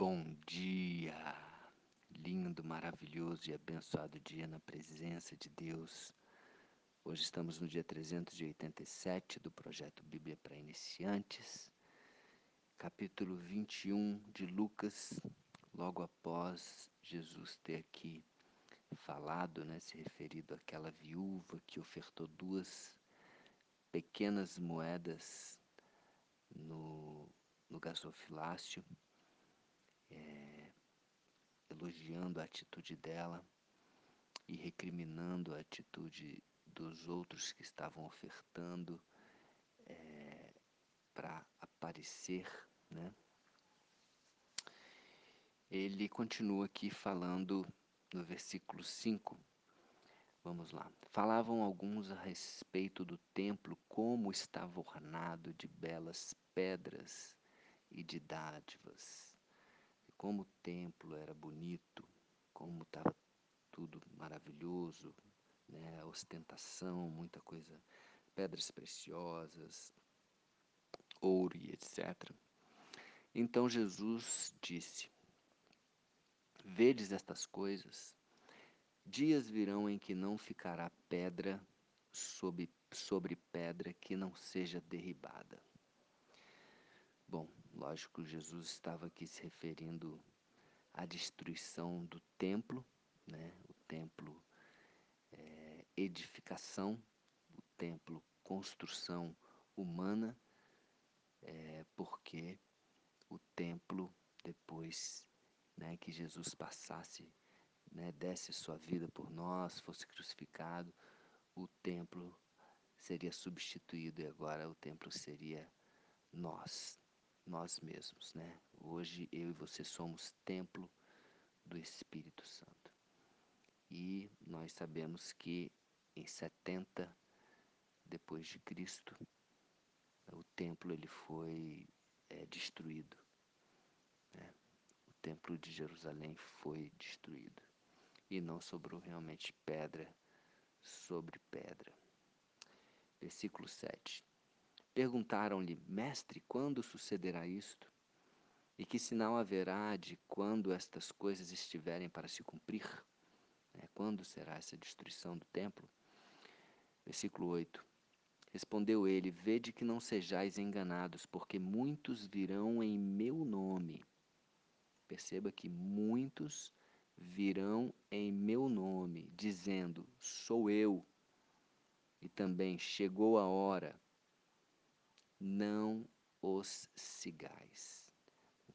Bom dia, lindo, maravilhoso e abençoado dia na presença de Deus. Hoje estamos no dia 387 do projeto Bíblia para Iniciantes, capítulo 21 de Lucas, logo após Jesus ter aqui falado, né, se referido àquela viúva que ofertou duas pequenas moedas no, no gasofilácio é, elogiando a atitude dela e recriminando a atitude dos outros que estavam ofertando é, para aparecer, né? Ele continua aqui falando no versículo 5. Vamos lá. Falavam alguns a respeito do templo, como estava ornado de belas pedras e de dádivas como o templo era bonito, como estava tudo maravilhoso, né? ostentação, muita coisa, pedras preciosas, ouro e etc. Então Jesus disse: Vedes estas coisas, dias virão em que não ficará pedra sobre, sobre pedra que não seja derribada. Bom, lógico, Jesus estava aqui se referindo à destruição do templo, né? o templo é, edificação, o templo construção humana, é, porque o templo, depois né, que Jesus passasse, né, desse sua vida por nós, fosse crucificado, o templo seria substituído e agora o templo seria nós nós mesmos, né? Hoje eu e você somos templo do Espírito Santo. E nós sabemos que em 70 depois de Cristo, o templo ele foi é, destruído. Né? O templo de Jerusalém foi destruído. E não sobrou realmente pedra sobre pedra. Versículo 7. Perguntaram-lhe, Mestre, quando sucederá isto? E que sinal haverá de quando estas coisas estiverem para se cumprir? É, quando será essa destruição do templo? Versículo 8. Respondeu ele: Vede que não sejais enganados, porque muitos virão em meu nome. Perceba que muitos virão em meu nome, dizendo: Sou eu. E também chegou a hora não os sigais.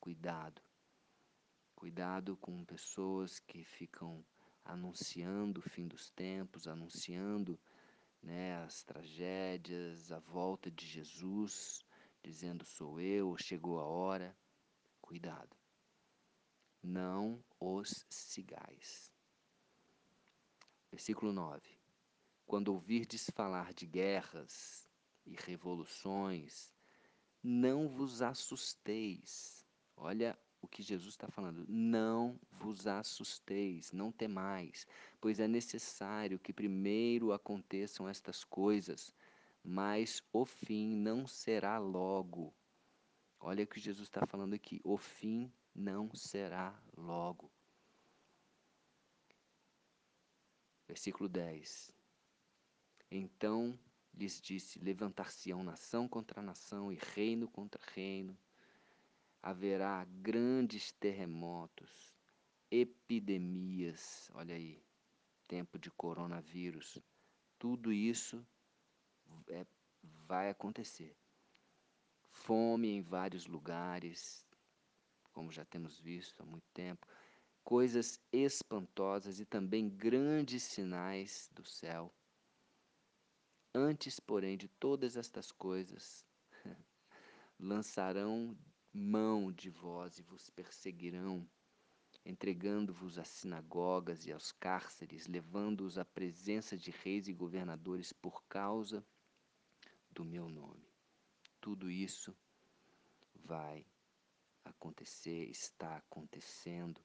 Cuidado. Cuidado com pessoas que ficam anunciando o fim dos tempos, anunciando né, as tragédias, a volta de Jesus, dizendo sou eu, chegou a hora. Cuidado. Não os sigais. Versículo 9. Quando ouvirdes falar de guerras e revoluções, não vos assusteis. Olha o que Jesus está falando. Não vos assusteis, não temais, pois é necessário que primeiro aconteçam estas coisas, mas o fim não será logo. Olha o que Jesus está falando aqui. O fim não será logo. Versículo 10. Então lhes disse: Levantar-se-ão nação contra nação e reino contra reino. Haverá grandes terremotos, epidemias. Olha aí, tempo de coronavírus. Tudo isso é, vai acontecer. Fome em vários lugares, como já temos visto há muito tempo. Coisas espantosas e também grandes sinais do céu Antes, porém, de todas estas coisas, lançarão mão de vós e vos perseguirão, entregando-vos às sinagogas e aos cárceres, levando-os à presença de reis e governadores por causa do meu nome. Tudo isso vai acontecer, está acontecendo.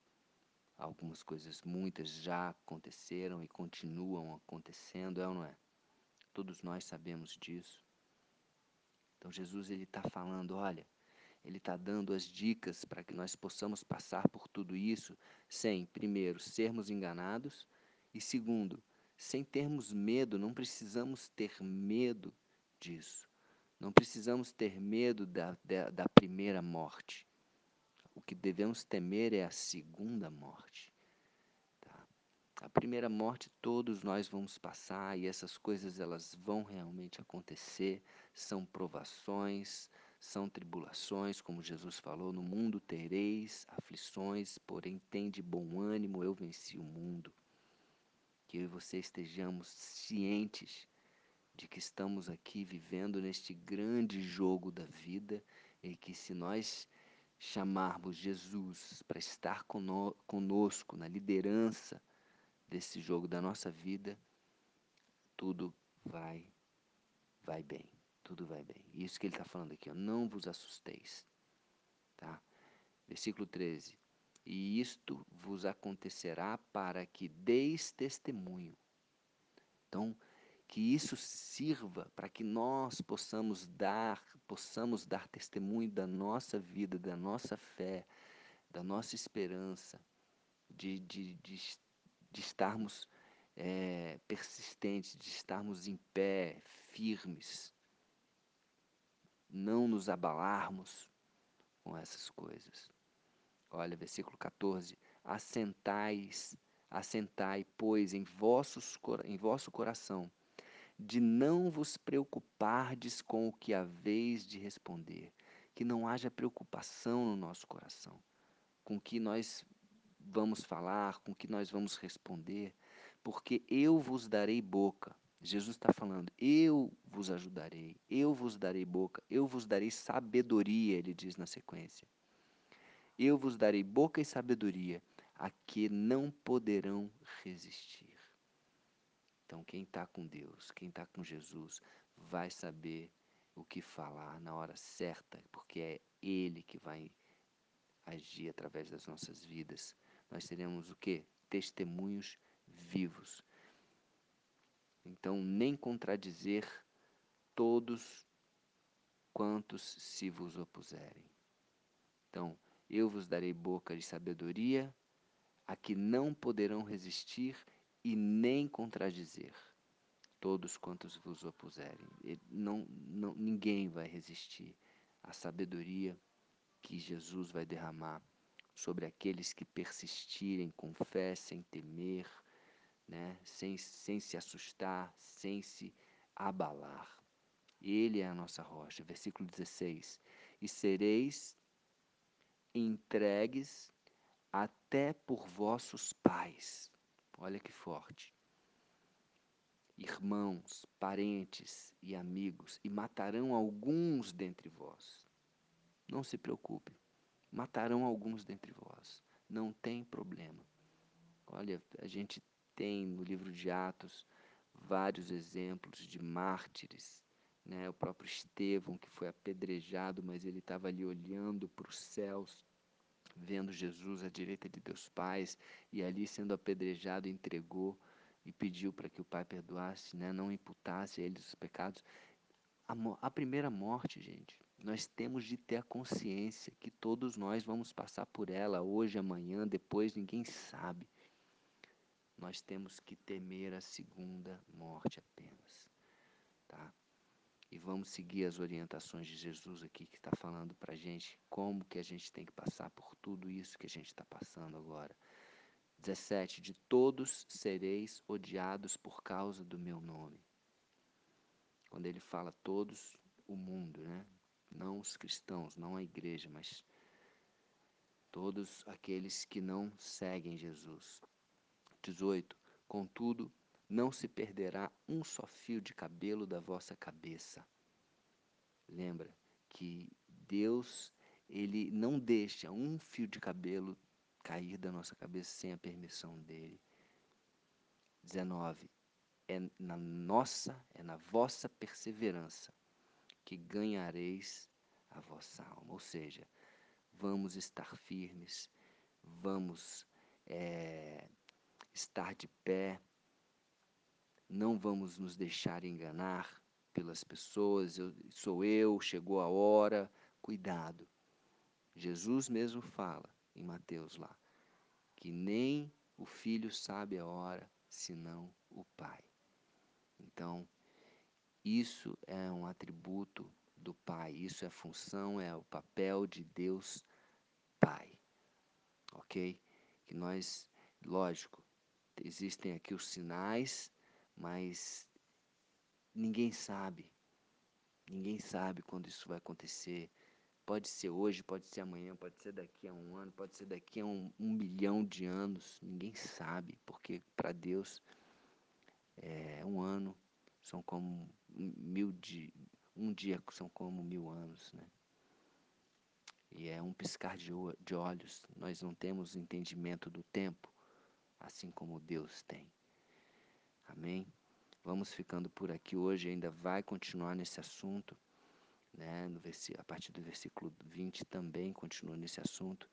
Algumas coisas, muitas já aconteceram e continuam acontecendo, é ou não é? Todos nós sabemos disso. Então Jesus ele está falando, olha, Ele está dando as dicas para que nós possamos passar por tudo isso sem, primeiro, sermos enganados e, segundo, sem termos medo, não precisamos ter medo disso. Não precisamos ter medo da, da, da primeira morte. O que devemos temer é a segunda morte. A primeira morte todos nós vamos passar e essas coisas elas vão realmente acontecer. São provações, são tribulações, como Jesus falou, no mundo tereis aflições, porém tem de bom ânimo, eu venci o mundo. Que eu e você estejamos cientes de que estamos aqui vivendo neste grande jogo da vida e que se nós chamarmos Jesus para estar conosco na liderança desse jogo da nossa vida, tudo vai vai bem tudo vai bem. Isso que ele está falando aqui, ó, não vos assusteis. Tá? Versículo 13. E isto vos acontecerá para que deis testemunho. Então, que isso sirva para que nós possamos dar, possamos dar testemunho da nossa vida, da nossa fé, da nossa esperança, de, de, de, de estarmos é, persistentes, de estarmos em pé, firmes, não nos abalarmos com essas coisas. Olha, versículo 14: Assentais, assentai, pois, em, vossos, em vosso coração, de não vos preocupardes com o que haveis de responder, que não haja preocupação no nosso coração, com que nós vamos falar, com o que nós vamos responder, porque eu vos darei boca Jesus está falando: Eu vos ajudarei, eu vos darei boca, eu vos darei sabedoria, ele diz na sequência. Eu vos darei boca e sabedoria, a que não poderão resistir. Então, quem está com Deus, quem está com Jesus, vai saber o que falar na hora certa, porque é Ele que vai agir através das nossas vidas. Nós teremos o que? Testemunhos vivos então, nem contradizer todos quantos se vos opuserem. Então, eu vos darei boca de sabedoria, a que não poderão resistir e nem contradizer todos quantos vos opuserem. Não, não, ninguém vai resistir à sabedoria que Jesus vai derramar sobre aqueles que persistirem com fé, sem temer, né? sem, sem se assustar, sem se abalar. Ele é a nossa rocha. Versículo 16: E sereis entregues até por vossos pais. Olha que forte. Irmãos, parentes e amigos, e matarão alguns dentre vós. Não se preocupe, matarão alguns dentre vós. Não tem problema. Olha, a gente tem no livro de Atos vários exemplos de mártires. Né? O próprio Estevão, que foi apedrejado, mas ele estava ali olhando para os céus, vendo Jesus à direita de Deus Pai, e ali sendo apedrejado, entregou e pediu para que o Pai perdoasse, né? não imputasse a eles os pecados. A, a primeira morte, gente, nós temos de ter a consciência que todos nós vamos passar por ela hoje, amanhã, depois, ninguém sabe nós temos que temer a segunda morte apenas. Tá? E vamos seguir as orientações de Jesus aqui, que está falando para a gente como que a gente tem que passar por tudo isso que a gente está passando agora. 17. De todos sereis odiados por causa do meu nome. Quando ele fala todos, o mundo, né? Não os cristãos, não a igreja, mas todos aqueles que não seguem Jesus. 18. Contudo, não se perderá um só fio de cabelo da vossa cabeça. Lembra que Deus, ele não deixa um fio de cabelo cair da nossa cabeça sem a permissão dele. 19. É na nossa, é na vossa perseverança que ganhareis a vossa alma. Ou seja, vamos estar firmes, vamos é, estar de pé, não vamos nos deixar enganar pelas pessoas, eu, sou eu, chegou a hora, cuidado. Jesus mesmo fala em Mateus lá, que nem o filho sabe a hora, senão o pai. Então, isso é um atributo do pai, isso é função, é o papel de Deus Pai. Ok? Que nós, lógico, existem aqui os sinais, mas ninguém sabe. Ninguém sabe quando isso vai acontecer. Pode ser hoje, pode ser amanhã, pode ser daqui a um ano, pode ser daqui a um, um milhão de anos. Ninguém sabe, porque para Deus é um ano são como mil de um dia são como mil anos, né? E é um piscar de, de olhos. Nós não temos entendimento do tempo, assim como Deus tem. Amém? Vamos ficando por aqui hoje, ainda vai continuar nesse assunto né, no a partir do versículo 20 também continua nesse assunto,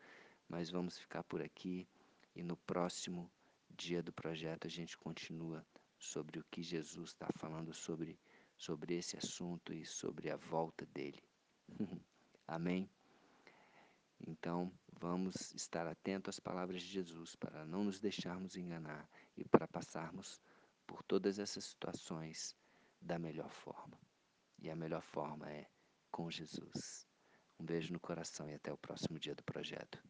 mas vamos ficar por aqui e no próximo dia do projeto a gente continua sobre o que Jesus está falando sobre, sobre esse assunto e sobre a volta dele. Amém? Então, vamos estar atentos às palavras de Jesus para não nos deixarmos enganar e para passarmos por todas essas situações da melhor forma. E a melhor forma é com Jesus. Um beijo no coração e até o próximo dia do projeto.